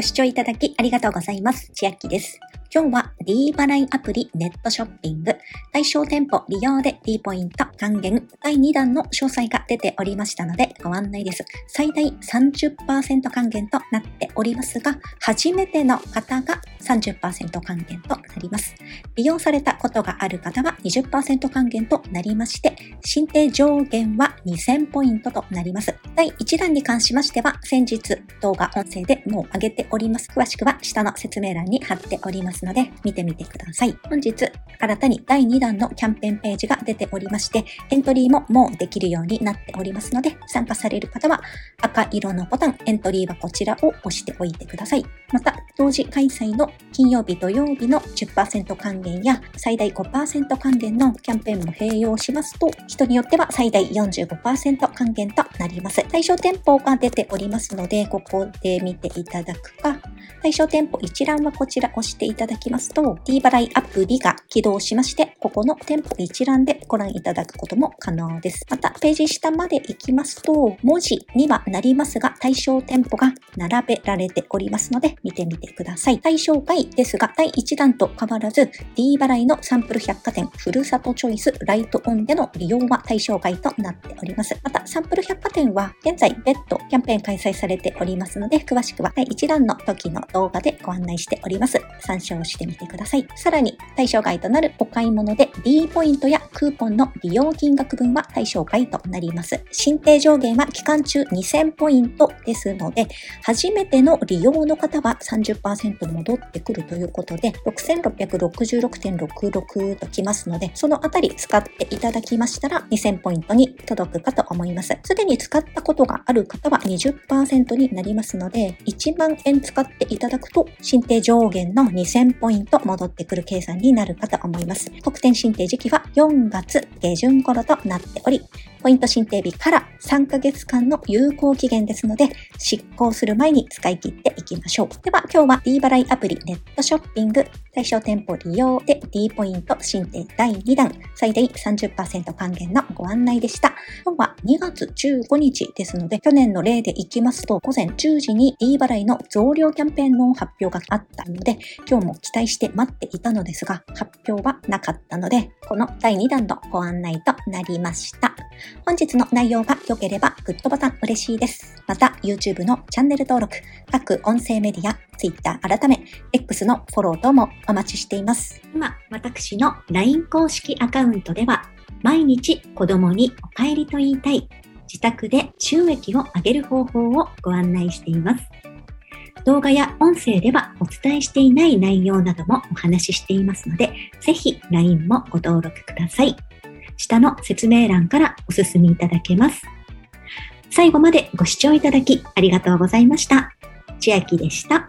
ご視聴いただきありがとうございます。千秋です。今日は D 払いアプリネットショッピング対象店舗利用で D ポイント還元第2弾の詳細が出ておりましたのでご案内です。最大30%還元となっておりますが、初めての方が30%還元となります。利用されたことがある方は20%還元となりまして、申請上限は2000ポイントとなります。第1弾に関しましては、先日動画音声でもう上げております。詳しくは下の説明欄に貼っておりますので、見てみてください。本日、新たに第2弾のキャンペーンページが出ておりまして、エントリーももうできるようになっておりますので、参加される方は赤色のボタン、エントリーはこちらを押しておいてください。また、同時開催の金曜日、土曜日の10%還元や最大5%還元のキャンペーンも併用しますと、人によっては最大45%還元となります。対象店舗が出ておりますので、ここで見ていただくか、対象店舗一覧はこちら押していただきますと、D 払いアプリが起動しまして、ここの店舗一覧でご覧いただくことも可能です。また、ページ下まで行きますと、文字にはなりますが、対象店舗が並べられておりますので、見てみてください。対象外ですが、第1弾と変わらず、D 払いのサンプル百貨店、ふるさとチョイス、ライトオンでの利用は対象外となっております。また、サンプル百貨店は、現在、別途キャンペーン開催されておりますので、詳しくは第1弾の時の動画でご案内しております。参照してみてください。さらに、対象外となるお買い物で D ポイントやクーポンの利用金額分は対象外となります。申請上限は期間中2000ポイントですので、初めての利用の方は30%戻ってくるということで、6666.66ときますので、そのあたり使っていただきましたら2000ポイントに届くかと思います。すでに使ったことがある方は20%になりますので、1万円使っていただくと、申請上限の2000ポイント戻ってくる計算になるかと思います。特典申請時期は4 3月下旬頃となっており、ポイント申請日から3ヶ月間の有効期限ですので、執行する前に使い切っていきましょう。では今日は D 払いアプリネットショッピング対象店舗利用で D ポイント申請第2弾最大30%還元のご案内でした。今日は2月15日ですので、去年の例でいきますと、午前10時に D 払いの増量キャンペーンの発表があったので、今日も期待して待っていたのですが、発表はなかったので、この第2弾のご案内となりました。本日の内容が良ければグッドボタン嬉しいです。また YouTube のチャンネル登録、各音声メディア、Twitter 改め X のフォロー等もお待ちしています。今、私の LINE 公式アカウントでは毎日子供にお帰りと言いたい自宅で収益を上げる方法をご案内しています。動画や音声ではお伝えしていない内容などもお話ししていますので、ぜひ LINE もご登録ください。下の説明欄からお進みいただけます。最後までご視聴いただきありがとうございました。千秋でした。